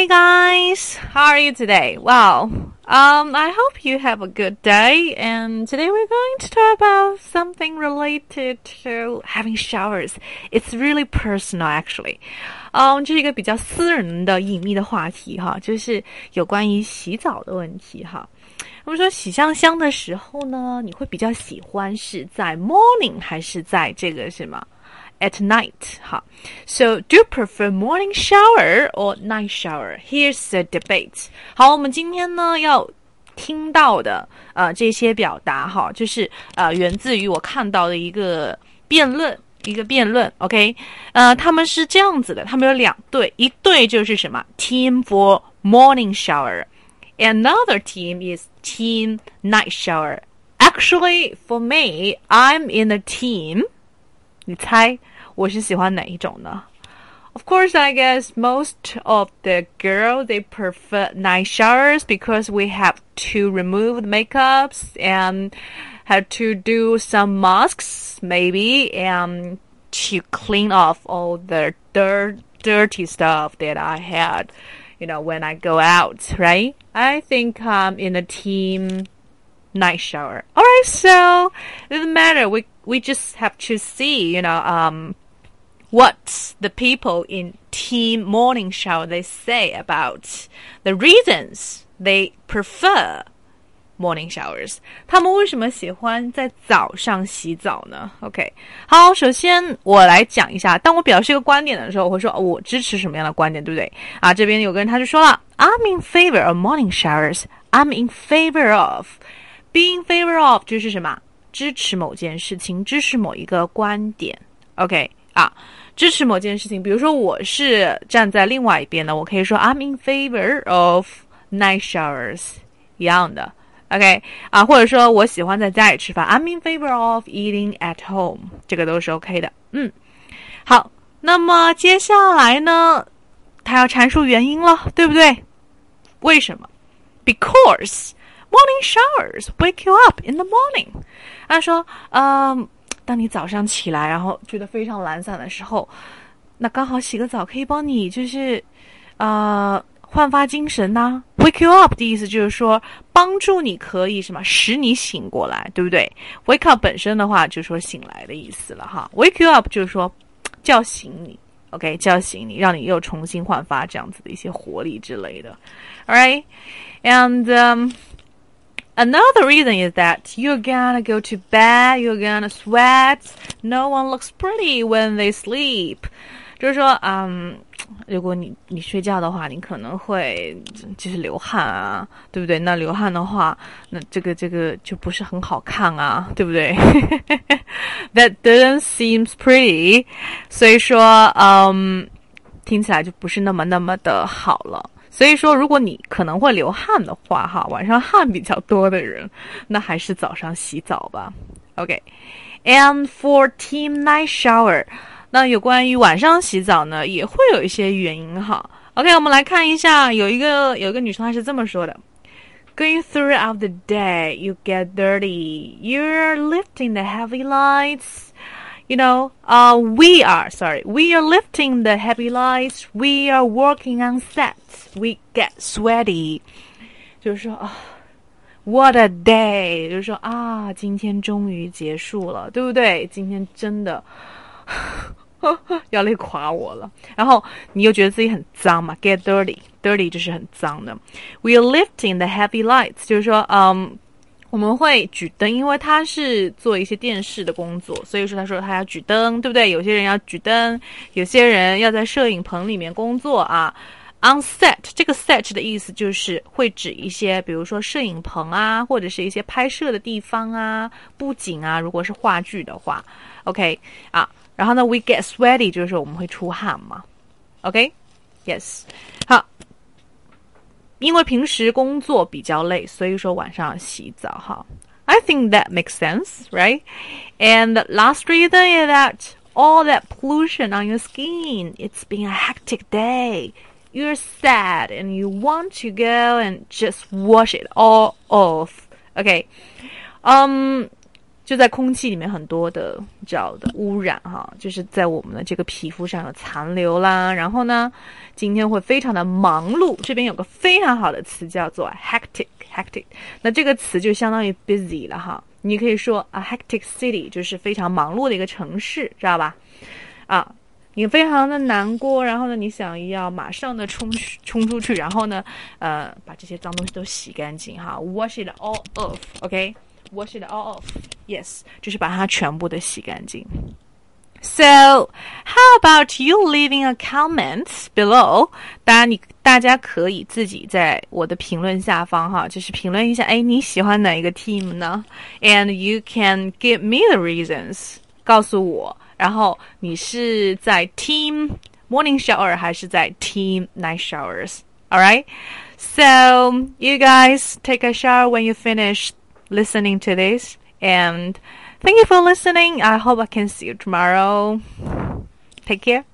Hey guys, how are you today? Well, um, I hope you have a good day. And today we're going to talk about something related to having showers. It's really personal, actually. 嗯，这是一个比较私人的、隐秘的话题哈，就是有关于洗澡的问题哈。那么说洗香香的时候呢，你会比较喜欢是在 morning 还是在这个什么 ？at night. Ha. So, do you prefer morning shower or night shower? Here's the debate. 好，我们今天呢要听到的呃这些表达哈，就是呃源自于我看到的一个辩论，一个辩论。OK，呃，他们是这样子的，他们有两队，一队就是什么 team for morning shower。Another team is team night shower. Actually, for me, I'm in a team. 你猜我是喜欢哪一种呢？Of course, I guess most of the girls they prefer night showers because we have to remove the makeups and have to do some masks maybe and to clean off all the dirt dirty stuff that I had, you know, when I go out, right? I think I'm in a team night shower. Alright, so it doesn't matter. We we just have to see, you know, um what the people in team morning shower they say about the reasons they prefer morning showers。他们为什么喜欢在早上洗澡呢？OK，好，首先我来讲一下，当我表示一个观点的时候，我会说、哦、我支持什么样的观点，对不对？啊，这边有个人他就说了，I'm in favor of morning showers. I'm in favor of being favor of 就是什么？ 支持某件事情，支持某一个观点。OK 啊。支持某件事情，比如说我是站在另外一边的，我可以说 I'm in favor of night showers，一样的，OK 啊，或者说我喜欢在家里吃饭，I'm in favor of eating at home，这个都是 OK 的，嗯，好，那么接下来呢，他要阐述原因了，对不对？为什么？Because morning showers wake you up in the morning，他说，嗯。当你早上起来，然后觉得非常懒散的时候，那刚好洗个澡可以帮你，就是呃焕发精神呐。Wake you up 的意思就是说帮助你可以什么使你醒过来，对不对？Wake up 本身的话就是说醒来的意思了哈。Wake you up 就是说叫醒你，OK，叫醒你，让你又重新焕发这样子的一些活力之类的。All right，and um. Another reason is that you're gonna go to bed, you're gonna sweat. No one looks pretty when they sleep. 就是说，嗯，如果你你睡觉的话，你可能会就是流汗啊，对不对？那流汗的话，那这个这个就不是很好看啊，对不对？That doesn't seem pretty。所以说，嗯，听起来就不是那么那么的好了。 所以说，如果你可能会流汗的话，哈，晚上汗比较多的人，那还是早上洗澡吧。OK，and for team night shower，那有关于晚上洗澡呢，也会有一些原因哈。OK，我们来看一下，有一个有一个女生她是这么说的：Going throughout the day, you get dirty. You're lifting the heavy lights. you know, uh, we are, sorry, we are lifting the heavy lights, we are working on sets, we get sweaty. 就是说啊，What a day！就是说啊，今天终于结束了，对不对？今天真的要累垮我了。然后你又觉得自己很脏嘛，get dirty，dirty 就是很脏的。We are lifting the heavy lights，就是说，嗯。 我们会举灯，因为他是做一些电视的工作，所以说他说他要举灯，对不对？有些人要举灯，有些人要在摄影棚里面工作啊。On set，这个 set 的意思就是会指一些，比如说摄影棚啊，或者是一些拍摄的地方啊，布景啊。如果是话剧的话，OK 啊。然后呢，we get sweaty，就是我们会出汗嘛。OK，Yes，因为平时工作比较累，所以说晚上洗澡哈。I think that makes sense, right? And the last reason is that all that pollution on your skin. It's been a hectic day. You're sad and you want to go and just wash it all off. Okay. Um, 就在空气里面很多的你知道的污染哈，就是在我们的这个皮肤上有残留啦。然后呢，今天会非常的忙碌。这边有个非常好的词叫做 hectic，hectic。那这个词就相当于 busy 了哈。你可以说 a hectic city 就是非常忙碌的一个城市，知道吧？啊，你非常的难过，然后呢，你想要马上的冲冲出去，然后呢，呃，把这些脏东西都洗干净哈，wash it all off，OK。wash it all off. Yes，就是把它全部的洗干净。So, how about you leaving a comment below？当然，你大家可以自己在我的评论下方哈，就是评论一下，哎，你喜欢哪一个 team 呢？And you can give me the reasons，告诉我。然后你是在 team morning shower 还是在 team night showers？All right. So you guys take a shower when you finish listening to this. And thank you for listening. I hope I can see you tomorrow. Take care.